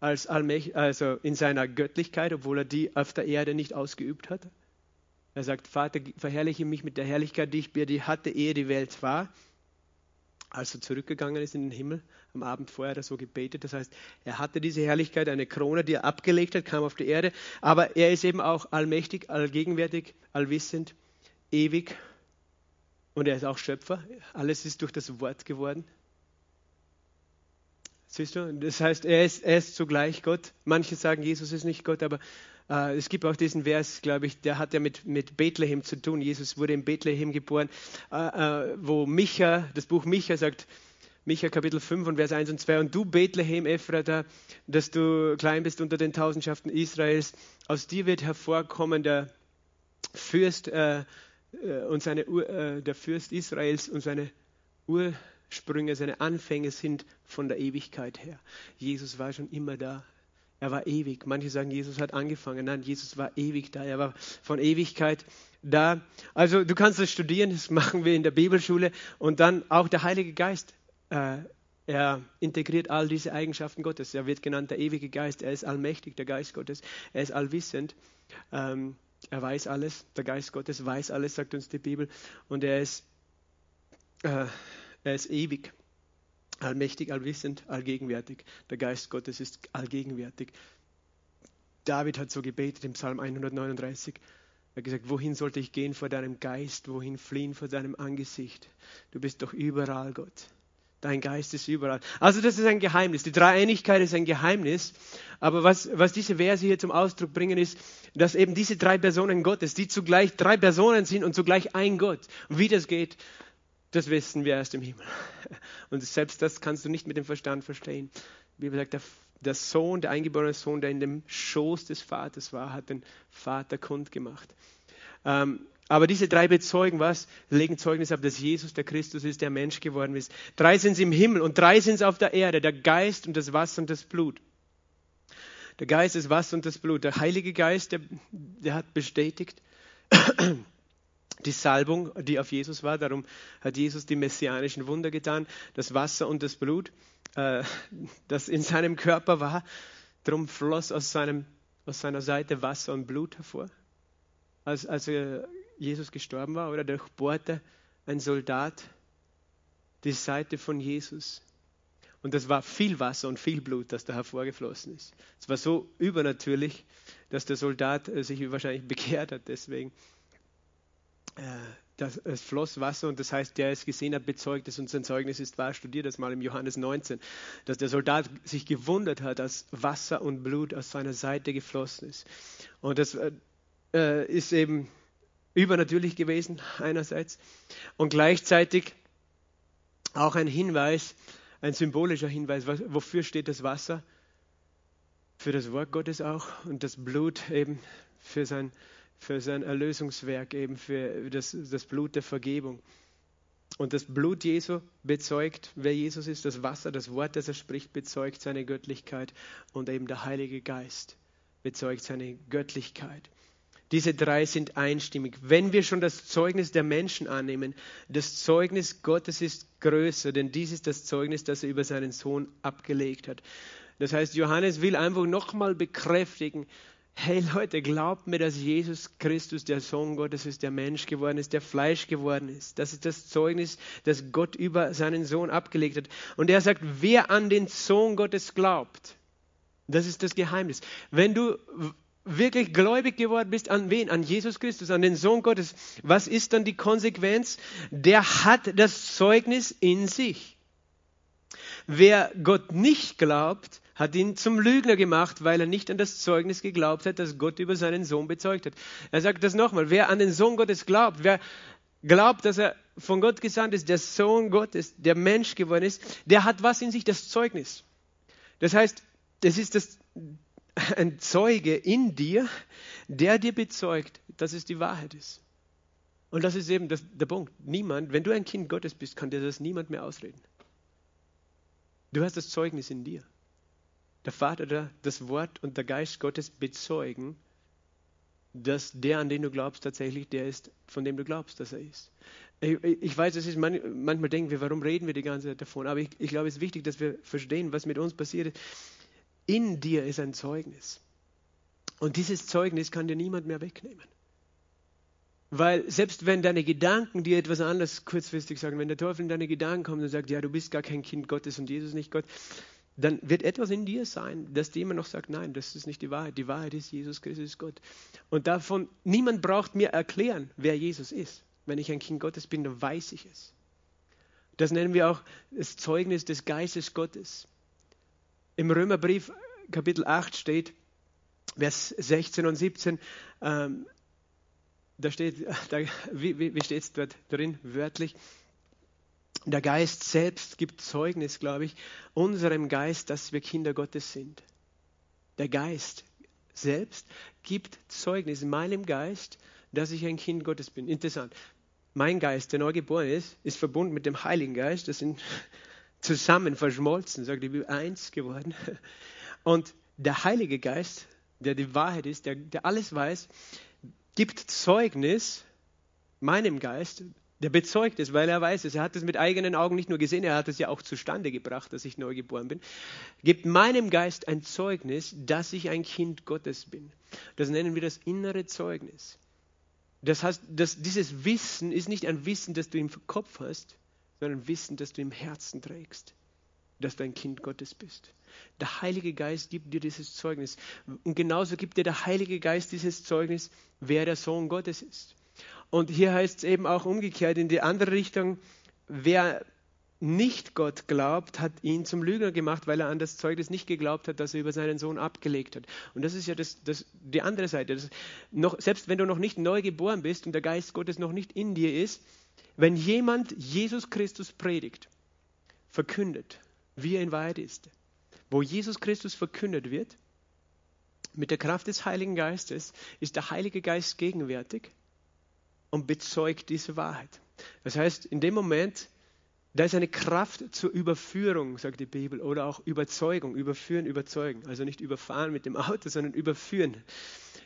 als allmächtig, also in seiner Göttlichkeit, obwohl er die auf der Erde nicht ausgeübt hat. Er sagt, Vater, verherrliche mich mit der Herrlichkeit, die ich dir hatte, ehe die Welt war. Als er zurückgegangen ist in den Himmel, am Abend vorher hat er so gebetet. Das heißt, er hatte diese Herrlichkeit, eine Krone, die er abgelegt hat, kam auf die Erde. Aber er ist eben auch allmächtig, allgegenwärtig, allwissend, ewig und er ist auch Schöpfer. Alles ist durch das Wort geworden. Siehst du? Das heißt, er ist, er ist zugleich Gott. Manche sagen, Jesus ist nicht Gott, aber äh, es gibt auch diesen Vers, glaube ich, der hat ja mit, mit Bethlehem zu tun. Jesus wurde in Bethlehem geboren, äh, äh, wo Micha, das Buch Micha sagt, Micha Kapitel 5 und Vers 1 und 2, und du Bethlehem, Ephrata, dass du klein bist unter den Tausendschaften Israels, aus dir wird hervorkommen der Fürst, äh, und seine äh, der Fürst Israels und seine Ursprünge, seine Anfänge sind von der Ewigkeit her. Jesus war schon immer da. Er war ewig. Manche sagen, Jesus hat angefangen. Nein, Jesus war ewig da. Er war von Ewigkeit da. Also du kannst das studieren, das machen wir in der Bibelschule. Und dann auch der Heilige Geist. Äh, er integriert all diese Eigenschaften Gottes. Er wird genannt der ewige Geist. Er ist allmächtig, der Geist Gottes. Er ist allwissend. Ähm, er weiß alles, der Geist Gottes weiß alles, sagt uns die Bibel. Und er ist, äh, er ist ewig, allmächtig, allwissend, allgegenwärtig. Der Geist Gottes ist allgegenwärtig. David hat so gebetet im Psalm 139. Er hat gesagt, wohin sollte ich gehen vor deinem Geist, wohin fliehen vor deinem Angesicht? Du bist doch überall, Gott. Dein Geist ist überall. Also das ist ein Geheimnis. Die Dreieinigkeit ist ein Geheimnis. Aber was, was diese Verse hier zum Ausdruck bringen, ist, dass eben diese drei Personen Gottes, die zugleich drei Personen sind und zugleich ein Gott. Und wie das geht, das wissen wir erst im Himmel. Und selbst das kannst du nicht mit dem Verstand verstehen. Die Bibel sagt, der, der Sohn, der eingeborene Sohn, der in dem Schoß des Vaters war, hat den Vater kundgemacht. Ähm, aber diese drei bezeugen was? Legen Zeugnis ab, dass Jesus der Christus ist, der Mensch geworden ist. Drei sind es im Himmel und drei sind es auf der Erde, der Geist und das Wasser und das Blut. Der Geist, das Wasser und das Blut. Der Heilige Geist, der, der hat bestätigt die Salbung, die auf Jesus war. Darum hat Jesus die messianischen Wunder getan. Das Wasser und das Blut, äh, das in seinem Körper war. Darum floss aus, seinem, aus seiner Seite Wasser und Blut hervor. Als, als er Jesus gestorben war, oder durchbohrte ein Soldat die Seite von Jesus. Und das war viel Wasser und viel Blut, das da hervorgeflossen ist. Es war so übernatürlich, dass der Soldat äh, sich wahrscheinlich bekehrt hat. Deswegen, äh, das, es floss Wasser und das heißt, der es gesehen hat, bezeugt es und sein Zeugnis ist wahr. Studiert das mal im Johannes 19, dass der Soldat sich gewundert hat, dass Wasser und Blut aus seiner Seite geflossen ist. Und das äh, ist eben übernatürlich gewesen einerseits und gleichzeitig auch ein Hinweis, ein symbolischer Hinweis, wofür steht das Wasser? Für das Wort Gottes auch und das Blut eben für sein, für sein Erlösungswerk, eben für das, das Blut der Vergebung. Und das Blut Jesu bezeugt, wer Jesus ist, das Wasser, das Wort, das er spricht, bezeugt seine Göttlichkeit und eben der Heilige Geist bezeugt seine Göttlichkeit. Diese drei sind einstimmig. Wenn wir schon das Zeugnis der Menschen annehmen, das Zeugnis Gottes ist größer, denn dies ist das Zeugnis, das er über seinen Sohn abgelegt hat. Das heißt, Johannes will einfach nochmal bekräftigen, hey Leute, glaubt mir, dass Jesus Christus der Sohn Gottes ist, der Mensch geworden ist, der Fleisch geworden ist. Das ist das Zeugnis, das Gott über seinen Sohn abgelegt hat. Und er sagt, wer an den Sohn Gottes glaubt, das ist das Geheimnis. Wenn du wirklich gläubig geworden bist, an wen? An Jesus Christus, an den Sohn Gottes. Was ist dann die Konsequenz? Der hat das Zeugnis in sich. Wer Gott nicht glaubt, hat ihn zum Lügner gemacht, weil er nicht an das Zeugnis geglaubt hat, das Gott über seinen Sohn bezeugt hat. Er sagt das nochmal. Wer an den Sohn Gottes glaubt, wer glaubt, dass er von Gott gesandt ist, der Sohn Gottes, der Mensch geworden ist, der hat was in sich? Das Zeugnis. Das heißt, es ist das, ein Zeuge in dir, der dir bezeugt, dass es die Wahrheit ist. Und das ist eben das, der Punkt. Niemand, wenn du ein Kind Gottes bist, kann dir das niemand mehr ausreden. Du hast das Zeugnis in dir. Der Vater, das Wort und der Geist Gottes bezeugen, dass der, an den du glaubst, tatsächlich der ist, von dem du glaubst, dass er ist. Ich, ich weiß, es ist manchmal denken wir, warum reden wir die ganze Zeit davon? Aber ich, ich glaube, es ist wichtig, dass wir verstehen, was mit uns passiert ist. In dir ist ein Zeugnis. Und dieses Zeugnis kann dir niemand mehr wegnehmen. Weil selbst wenn deine Gedanken dir etwas anderes kurzfristig sagen, wenn der Teufel in deine Gedanken kommt und sagt, ja, du bist gar kein Kind Gottes und Jesus nicht Gott, dann wird etwas in dir sein, das dir immer noch sagt, nein, das ist nicht die Wahrheit. Die Wahrheit ist, Jesus Christus ist Gott. Und davon, niemand braucht mir erklären, wer Jesus ist. Wenn ich ein Kind Gottes bin, dann weiß ich es. Das nennen wir auch das Zeugnis des Geistes Gottes. Im Römerbrief Kapitel 8 steht, Vers 16 und 17, ähm, da steht, da, wie, wie steht es dort drin, wörtlich? Der Geist selbst gibt Zeugnis, glaube ich, unserem Geist, dass wir Kinder Gottes sind. Der Geist selbst gibt Zeugnis meinem Geist, dass ich ein Kind Gottes bin. Interessant. Mein Geist, der neu geboren ist, ist verbunden mit dem Heiligen Geist. Das sind zusammen verschmolzen, sagt die Bibel, eins geworden. Und der Heilige Geist, der die Wahrheit ist, der, der alles weiß, gibt Zeugnis meinem Geist, der bezeugt es, weil er weiß es. Er hat es mit eigenen Augen nicht nur gesehen, er hat es ja auch zustande gebracht, dass ich neu geboren bin. Gibt meinem Geist ein Zeugnis, dass ich ein Kind Gottes bin. Das nennen wir das innere Zeugnis. Das heißt, dass dieses Wissen ist nicht ein Wissen, das du im Kopf hast, sondern ein Wissen, das du im Herzen trägst, dass du ein Kind Gottes bist. Der Heilige Geist gibt dir dieses Zeugnis. Und genauso gibt dir der Heilige Geist dieses Zeugnis, wer der Sohn Gottes ist. Und hier heißt es eben auch umgekehrt in die andere Richtung, wer nicht Gott glaubt, hat ihn zum Lügner gemacht, weil er an das Zeugnis nicht geglaubt hat, das er über seinen Sohn abgelegt hat. Und das ist ja das, das, die andere Seite. Noch, selbst wenn du noch nicht neu geboren bist und der Geist Gottes noch nicht in dir ist, wenn jemand Jesus Christus predigt, verkündet, wie er in Wahrheit ist, wo Jesus Christus verkündet wird, mit der Kraft des Heiligen Geistes ist der Heilige Geist gegenwärtig und bezeugt diese Wahrheit. Das heißt, in dem Moment, da ist eine Kraft zur Überführung, sagt die Bibel, oder auch Überzeugung, überführen, überzeugen. Also nicht überfahren mit dem Auto, sondern überführen.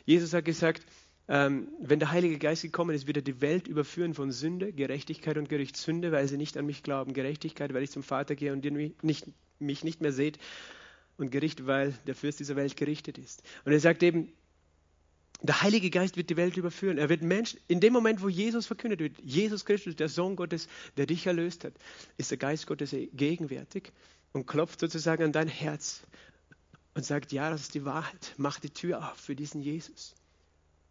Jesus hat gesagt, ähm, wenn der Heilige Geist gekommen ist, wird er die Welt überführen von Sünde, Gerechtigkeit und Gericht. Sünde, weil sie nicht an mich glauben. Gerechtigkeit, weil ich zum Vater gehe und ihr mich nicht, mich nicht mehr seht. Und Gericht, weil der Fürst dieser Welt gerichtet ist. Und er sagt eben, der Heilige Geist wird die Welt überführen. Er wird Menschen, in dem Moment, wo Jesus verkündet wird, Jesus Christus, der Sohn Gottes, der dich erlöst hat, ist der Geist Gottes gegenwärtig und klopft sozusagen an dein Herz und sagt, ja, das ist die Wahrheit. Mach die Tür auf für diesen Jesus.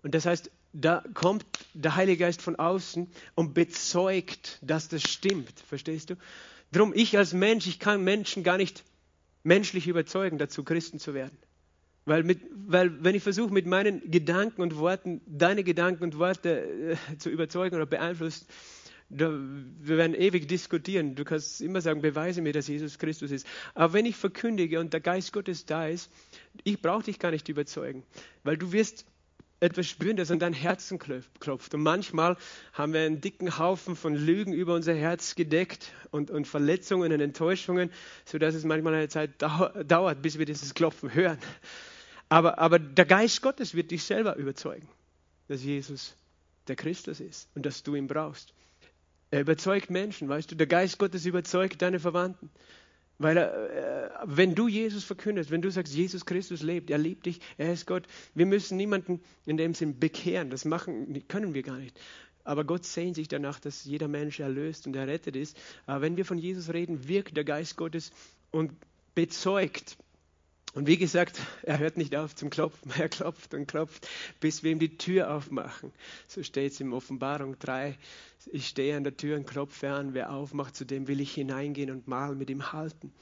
Und das heißt, da kommt der Heilige Geist von außen und bezeugt, dass das stimmt. Verstehst du? Drum, ich als Mensch, ich kann Menschen gar nicht menschlich überzeugen, dazu Christen zu werden. Weil, mit, weil wenn ich versuche, mit meinen Gedanken und Worten deine Gedanken und Worte äh, zu überzeugen oder beeinflussen, da, wir werden ewig diskutieren. Du kannst immer sagen, beweise mir, dass Jesus Christus ist. Aber wenn ich verkündige und der Geist Gottes da ist, ich brauche dich gar nicht überzeugen, weil du wirst etwas spüren, das an dein Herzen klopft. Und manchmal haben wir einen dicken Haufen von Lügen über unser Herz gedeckt und, und Verletzungen und Enttäuschungen, sodass es manchmal eine Zeit dauert, bis wir dieses Klopfen hören. Aber, aber der Geist Gottes wird dich selber überzeugen, dass Jesus der Christus ist und dass du ihn brauchst. Er überzeugt Menschen, weißt du, der Geist Gottes überzeugt deine Verwandten. Weil er, äh, wenn du Jesus verkündest, wenn du sagst, Jesus Christus lebt, er liebt dich, er ist Gott, wir müssen niemanden in dem Sinn bekehren, das machen, können wir gar nicht. Aber Gott sehnt sich danach, dass jeder Mensch erlöst und errettet ist. Aber wenn wir von Jesus reden, wirkt der Geist Gottes und bezeugt und wie gesagt, er hört nicht auf zum Klopfen, er klopft und klopft, bis wir ihm die Tür aufmachen. So steht es in Offenbarung 3. Ich stehe an der Tür und klopfe an, wer aufmacht, zu dem will ich hineingehen und mal mit ihm halten.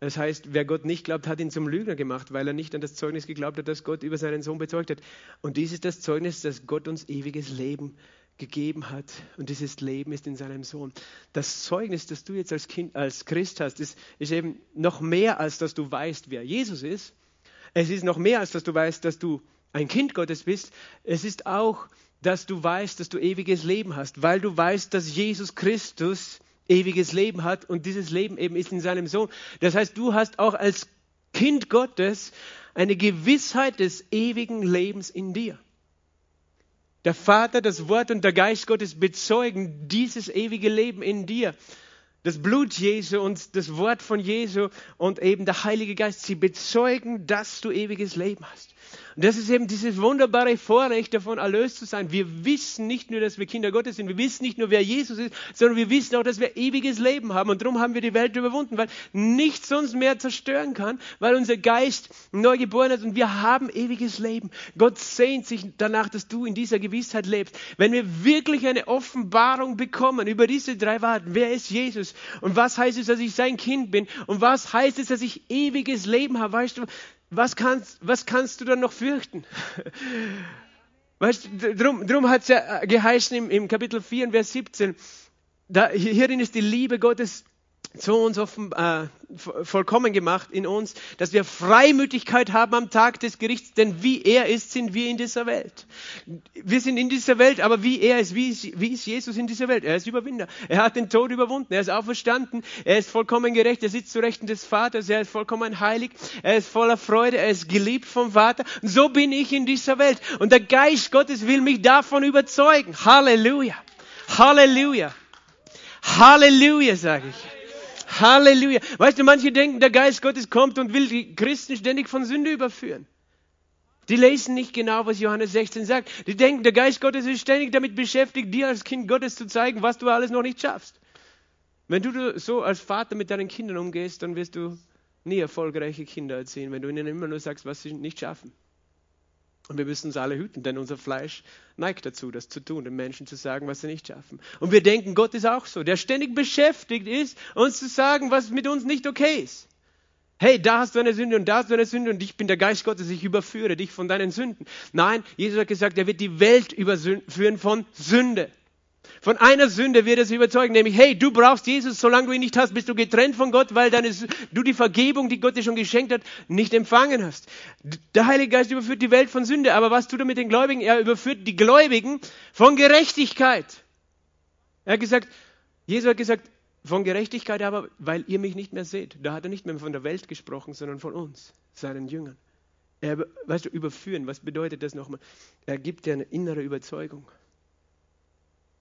Das heißt, wer Gott nicht glaubt, hat ihn zum Lügner gemacht, weil er nicht an das Zeugnis geglaubt hat, das Gott über seinen Sohn bezeugt hat. Und dies ist das Zeugnis, dass Gott uns ewiges Leben gegeben hat. Und dieses Leben ist in seinem Sohn. Das Zeugnis, das du jetzt als Kind, als Christ hast, ist, ist eben noch mehr, als dass du weißt, wer Jesus ist. Es ist noch mehr, als dass du weißt, dass du ein Kind Gottes bist. Es ist auch, dass du weißt, dass du ewiges Leben hast, weil du weißt, dass Jesus Christus ewiges Leben hat und dieses Leben eben ist in seinem Sohn. Das heißt, du hast auch als Kind Gottes eine Gewissheit des ewigen Lebens in dir. Der Vater, das Wort und der Geist Gottes bezeugen dieses ewige Leben in dir. Das Blut Jesu und das Wort von Jesu und eben der Heilige Geist, sie bezeugen, dass du ewiges Leben hast. Und das ist eben dieses wunderbare Vorrecht davon, erlöst zu sein. Wir wissen nicht nur, dass wir Kinder Gottes sind, wir wissen nicht nur, wer Jesus ist, sondern wir wissen auch, dass wir ewiges Leben haben. Und darum haben wir die Welt überwunden, weil nichts uns mehr zerstören kann, weil unser Geist neu geboren ist und wir haben ewiges Leben. Gott sehnt sich danach, dass du in dieser Gewissheit lebst. Wenn wir wirklich eine Offenbarung bekommen über diese drei Wahrheiten, wer ist Jesus und was heißt es, dass ich sein Kind bin und was heißt es, dass ich ewiges Leben habe, weißt du, was kannst, was kannst du dann noch fürchten? Weißt drum, drum hat es ja geheißen im, im Kapitel 4, Vers 17, da, hierin ist die Liebe Gottes zu uns offen, äh, vollkommen gemacht in uns, dass wir Freimütigkeit haben am Tag des Gerichts, denn wie er ist, sind wir in dieser Welt. Wir sind in dieser Welt, aber wie er ist, wie ist, wie ist Jesus in dieser Welt? Er ist Überwinder. Er hat den Tod überwunden, er ist auferstanden, er ist vollkommen gerecht, er sitzt zu Rechten des Vaters, er ist vollkommen heilig, er ist voller Freude, er ist geliebt vom Vater. Und so bin ich in dieser Welt. Und der Geist Gottes will mich davon überzeugen. Halleluja. Halleluja. Halleluja, sage ich. Halleluja. Weißt du, manche denken, der Geist Gottes kommt und will die Christen ständig von Sünde überführen. Die lesen nicht genau, was Johannes 16 sagt. Die denken, der Geist Gottes ist ständig damit beschäftigt, dir als Kind Gottes zu zeigen, was du alles noch nicht schaffst. Wenn du so als Vater mit deinen Kindern umgehst, dann wirst du nie erfolgreiche Kinder erziehen, wenn du ihnen immer nur sagst, was sie nicht schaffen. Und wir müssen uns alle hüten, denn unser Fleisch neigt dazu, das zu tun, den Menschen zu sagen, was sie nicht schaffen. Und wir denken, Gott ist auch so, der ständig beschäftigt ist, uns zu sagen, was mit uns nicht okay ist. Hey, da hast du eine Sünde und da hast du eine Sünde und ich bin der Geist Gottes, ich überführe dich von deinen Sünden. Nein, Jesus hat gesagt, er wird die Welt überführen von Sünde. Von einer Sünde wird er sie überzeugen, nämlich, hey, du brauchst Jesus, solange du ihn nicht hast, bist du getrennt von Gott, weil deine, du die Vergebung, die Gott dir schon geschenkt hat, nicht empfangen hast. Der Heilige Geist überführt die Welt von Sünde, aber was tut er mit den Gläubigen? Er überführt die Gläubigen von Gerechtigkeit. Er hat gesagt, Jesus hat gesagt, von Gerechtigkeit aber, weil ihr mich nicht mehr seht. Da hat er nicht mehr von der Welt gesprochen, sondern von uns, seinen Jüngern. Er, weißt du, überführen, was bedeutet das nochmal? Er gibt dir eine innere Überzeugung.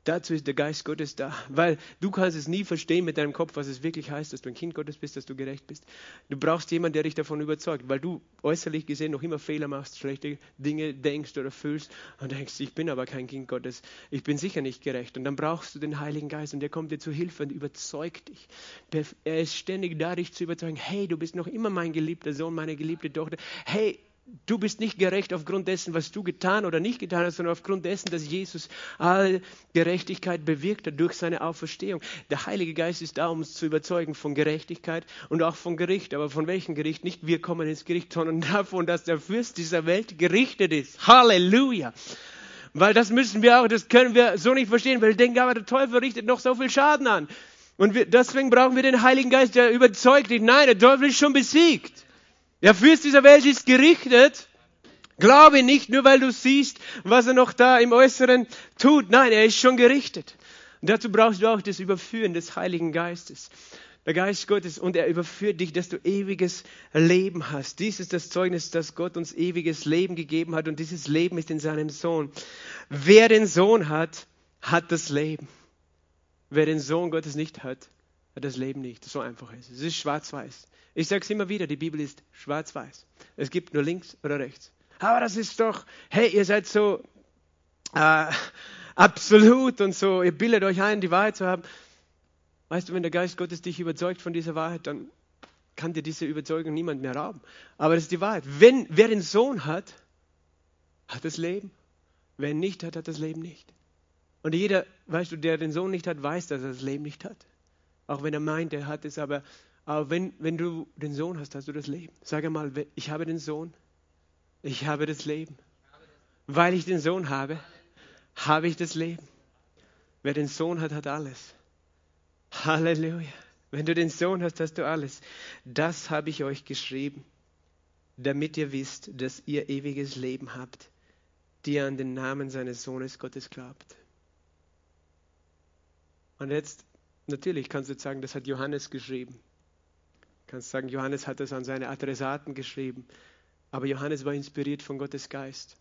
Dazu ist der Geist Gottes da, weil du kannst es nie verstehen mit deinem Kopf, was es wirklich heißt, dass du ein Kind Gottes bist, dass du gerecht bist. Du brauchst jemanden, der dich davon überzeugt, weil du äußerlich gesehen noch immer Fehler machst, schlechte Dinge denkst oder fühlst und denkst, ich bin aber kein Kind Gottes, ich bin sicher nicht gerecht. Und dann brauchst du den Heiligen Geist und der kommt dir zu Hilfe und überzeugt dich. Er ist ständig da, dich zu überzeugen, hey, du bist noch immer mein geliebter Sohn, meine geliebte Tochter. Hey, du bist nicht gerecht aufgrund dessen, was du getan oder nicht getan hast, sondern aufgrund dessen, dass Jesus alle Gerechtigkeit bewirkt hat durch seine Auferstehung. Der Heilige Geist ist da, um uns zu überzeugen von Gerechtigkeit und auch von Gericht. Aber von welchem Gericht? Nicht wir kommen ins Gericht, sondern davon, dass der Fürst dieser Welt gerichtet ist. Halleluja! Weil das müssen wir auch, das können wir so nicht verstehen, weil wir denken, aber der Teufel richtet noch so viel Schaden an. Und wir, deswegen brauchen wir den Heiligen Geist, der überzeugt dich. Nein, der Teufel ist schon besiegt. Der Fürst dieser Welt ist gerichtet. Glaube nicht, nur weil du siehst, was er noch da im Äußeren tut. Nein, er ist schon gerichtet. Und dazu brauchst du auch das Überführen des Heiligen Geistes. Der Geist Gottes und er überführt dich, dass du ewiges Leben hast. Dies ist das Zeugnis, dass Gott uns ewiges Leben gegeben hat und dieses Leben ist in seinem Sohn. Wer den Sohn hat, hat das Leben. Wer den Sohn Gottes nicht hat, hat das Leben nicht. So einfach ist es. Ist schwarz-weiß. Ich sage es immer wieder, die Bibel ist schwarz-weiß. Es gibt nur links oder rechts. Aber das ist doch, hey, ihr seid so äh, absolut und so, ihr bildet euch ein, die Wahrheit zu haben. Weißt du, wenn der Geist Gottes dich überzeugt von dieser Wahrheit, dann kann dir diese Überzeugung niemand mehr rauben. Aber das ist die Wahrheit. Wenn, wer den Sohn hat, hat das Leben. Wer ihn nicht hat, hat das Leben nicht. Und jeder, weißt du, der den Sohn nicht hat, weiß, dass er das Leben nicht hat. Auch wenn er meint, er hat es, aber Aber wenn, wenn du den Sohn hast, hast du das Leben. Sag einmal, ich habe den Sohn, ich habe das Leben. Weil ich den Sohn habe, habe ich das Leben. Wer den Sohn hat, hat alles. Halleluja. Wenn du den Sohn hast, hast du alles. Das habe ich euch geschrieben, damit ihr wisst, dass ihr ewiges Leben habt, die an den Namen seines Sohnes Gottes glaubt. Und jetzt, natürlich kannst du sagen, das hat Johannes geschrieben. Du kannst sagen, Johannes hat das an seine Adressaten geschrieben. Aber Johannes war inspiriert von Gottes Geist.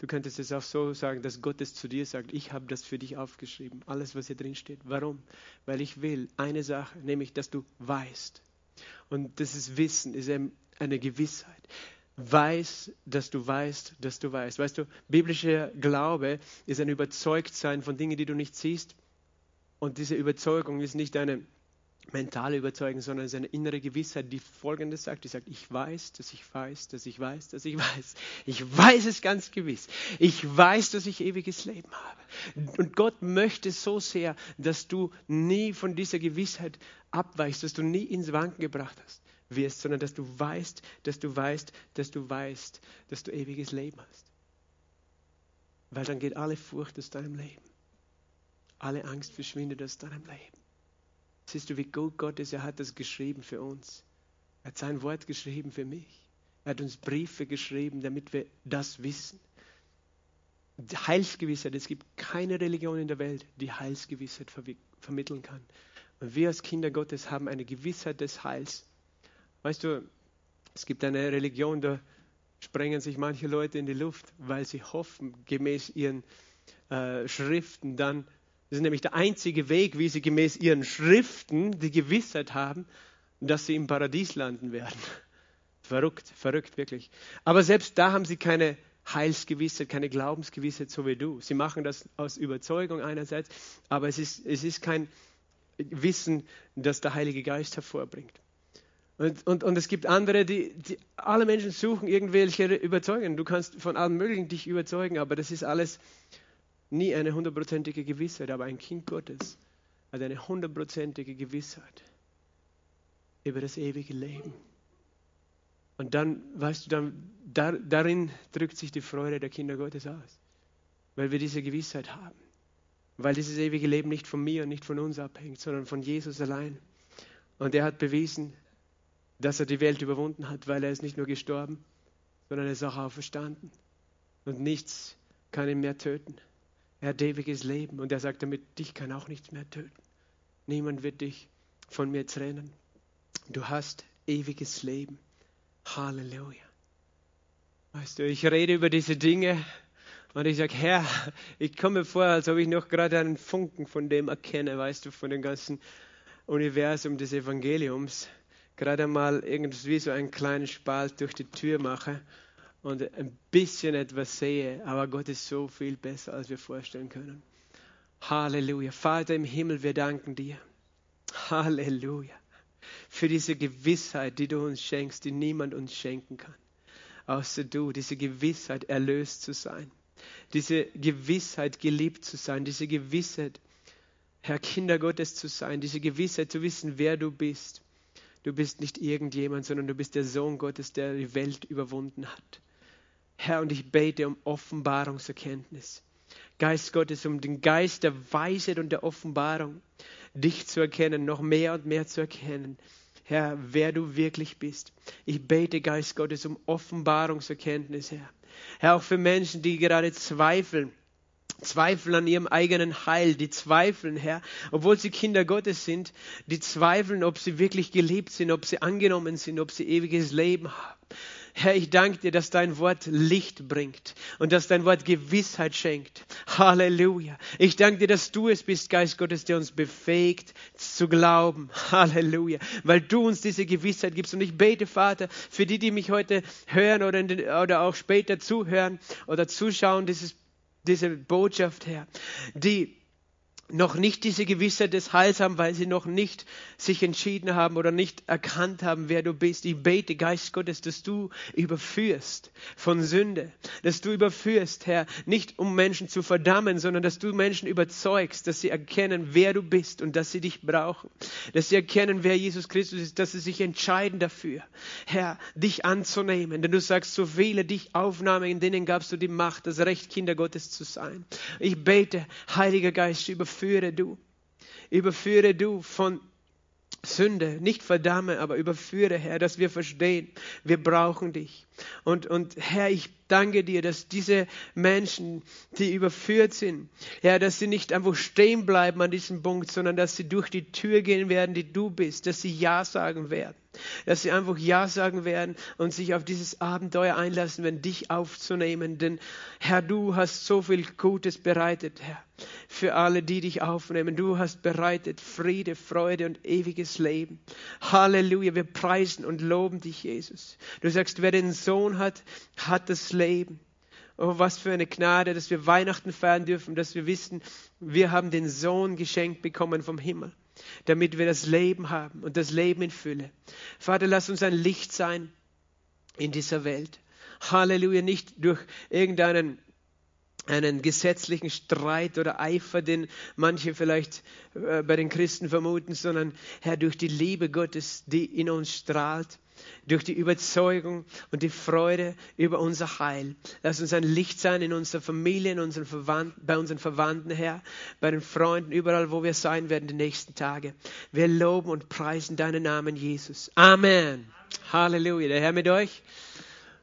Du könntest es auch so sagen, dass Gott es zu dir sagt, ich habe das für dich aufgeschrieben, alles, was hier drin steht. Warum? Weil ich will eine Sache, nämlich, dass du weißt. Und das ist Wissen, ist eine Gewissheit. Weiß, dass du weißt, dass du weißt. Weißt du, biblischer Glaube ist ein Überzeugtsein von Dingen, die du nicht siehst. Und diese Überzeugung ist nicht eine mentale Überzeugung, sondern es ist eine innere Gewissheit, die folgendes sagt. Die sagt, ich weiß, dass ich weiß, dass ich weiß, dass ich weiß. Ich weiß es ganz gewiss. Ich weiß, dass ich ewiges Leben habe. Und Gott möchte so sehr, dass du nie von dieser Gewissheit abweichst, dass du nie ins Wanken gebracht hast, wirst, sondern dass du weißt, dass du weißt, dass du weißt, dass du ewiges Leben hast. Weil dann geht alle Furcht aus deinem Leben. Alle Angst verschwindet aus deinem Leben. Siehst du, wie gut Gott ist? Er hat das geschrieben für uns. Er hat sein Wort geschrieben für mich. Er hat uns Briefe geschrieben, damit wir das wissen. Die Heilsgewissheit, es gibt keine Religion in der Welt, die Heilsgewissheit ver vermitteln kann. Und wir als Kinder Gottes haben eine Gewissheit des Heils. Weißt du, es gibt eine Religion, da sprengen sich manche Leute in die Luft, weil sie hoffen, gemäß ihren äh, Schriften dann das ist nämlich der einzige Weg, wie sie gemäß ihren Schriften die Gewissheit haben, dass sie im Paradies landen werden. Verrückt, verrückt wirklich. Aber selbst da haben sie keine Heilsgewissheit, keine Glaubensgewissheit, so wie du. Sie machen das aus Überzeugung einerseits, aber es ist, es ist kein Wissen, das der Heilige Geist hervorbringt. Und, und, und es gibt andere, die, die, alle Menschen suchen irgendwelche Überzeugungen. Du kannst von allem Möglichen dich überzeugen, aber das ist alles nie eine hundertprozentige Gewissheit, aber ein Kind Gottes hat eine hundertprozentige Gewissheit über das ewige Leben. Und dann, weißt du, dann, dar, darin drückt sich die Freude der Kinder Gottes aus, weil wir diese Gewissheit haben. Weil dieses ewige Leben nicht von mir und nicht von uns abhängt, sondern von Jesus allein. Und er hat bewiesen, dass er die Welt überwunden hat, weil er ist nicht nur gestorben, sondern er ist auch auferstanden. Und nichts kann ihn mehr töten. Er hat ewiges Leben und er sagt damit, dich kann auch nichts mehr töten. Niemand wird dich von mir trennen. Du hast ewiges Leben. Halleluja. Weißt du, ich rede über diese Dinge und ich sage, Herr, ich komme vor, als ob ich noch gerade einen Funken von dem erkenne, weißt du, von dem ganzen Universum des Evangeliums. Gerade mal irgendwie so einen kleinen Spalt durch die Tür mache und ein bisschen etwas sehe, aber Gott ist so viel besser, als wir vorstellen können. Halleluja. Vater im Himmel, wir danken dir. Halleluja. Für diese Gewissheit, die du uns schenkst, die niemand uns schenken kann. Außer du, diese Gewissheit, erlöst zu sein. Diese Gewissheit, geliebt zu sein. Diese Gewissheit, Herr Kinder Gottes zu sein. Diese Gewissheit zu wissen, wer du bist. Du bist nicht irgendjemand, sondern du bist der Sohn Gottes, der die Welt überwunden hat. Herr, und ich bete um Offenbarungserkenntnis. Geist Gottes, um den Geist der Weisheit und der Offenbarung, dich zu erkennen, noch mehr und mehr zu erkennen. Herr, wer du wirklich bist. Ich bete, Geist Gottes, um Offenbarungserkenntnis, Herr. Herr, auch für Menschen, die gerade zweifeln, zweifeln an ihrem eigenen Heil, die zweifeln, Herr, obwohl sie Kinder Gottes sind, die zweifeln, ob sie wirklich geliebt sind, ob sie angenommen sind, ob sie ewiges Leben haben. Herr, ich danke dir, dass dein Wort Licht bringt und dass dein Wort Gewissheit schenkt. Halleluja. Ich danke dir, dass du es bist, Geist Gottes, der uns befähigt zu glauben. Halleluja. Weil du uns diese Gewissheit gibst. Und ich bete, Vater, für die, die mich heute hören oder, den, oder auch später zuhören oder zuschauen, dieses, diese Botschaft, Herr, die noch nicht diese Gewissheit des Heils haben, weil sie noch nicht sich entschieden haben oder nicht erkannt haben, wer du bist. Ich bete, Geist Gottes, dass du überführst von Sünde, dass du überführst, Herr, nicht um Menschen zu verdammen, sondern dass du Menschen überzeugst, dass sie erkennen, wer du bist und dass sie dich brauchen, dass sie erkennen, wer Jesus Christus ist, dass sie sich entscheiden dafür, Herr, dich anzunehmen. Denn du sagst, so viele dich aufnahmen, in denen gabst du die Macht, das Recht, Kinder Gottes zu sein. Ich bete, Heiliger Geist, überführe überführe du. Überführe du von Sünde, nicht verdamme, aber überführe, Herr, dass wir verstehen, wir brauchen dich. Und, und Herr, ich danke dir, dass diese Menschen, die überführt sind, Herr, dass sie nicht einfach stehen bleiben an diesem Punkt, sondern dass sie durch die Tür gehen werden, die du bist, dass sie Ja sagen werden dass sie einfach Ja sagen werden und sich auf dieses Abenteuer einlassen werden, dich aufzunehmen. Denn Herr, du hast so viel Gutes bereitet, Herr, für alle, die dich aufnehmen. Du hast bereitet Friede, Freude und ewiges Leben. Halleluja, wir preisen und loben dich, Jesus. Du sagst, wer den Sohn hat, hat das Leben. Oh, was für eine Gnade, dass wir Weihnachten feiern dürfen, dass wir wissen, wir haben den Sohn geschenkt bekommen vom Himmel damit wir das Leben haben und das Leben in Fülle. Vater, lass uns ein Licht sein in dieser Welt. Halleluja, nicht durch irgendeinen einen gesetzlichen Streit oder Eifer, den manche vielleicht äh, bei den Christen vermuten, sondern Herr, durch die Liebe Gottes, die in uns strahlt durch die Überzeugung und die Freude über unser Heil. Lass uns ein Licht sein in unserer Familie, in unseren Verwandten, bei unseren Verwandten, Herr, bei den Freunden, überall, wo wir sein werden die nächsten Tage. Wir loben und preisen deinen Namen, Jesus. Amen. Halleluja. Der Herr mit euch.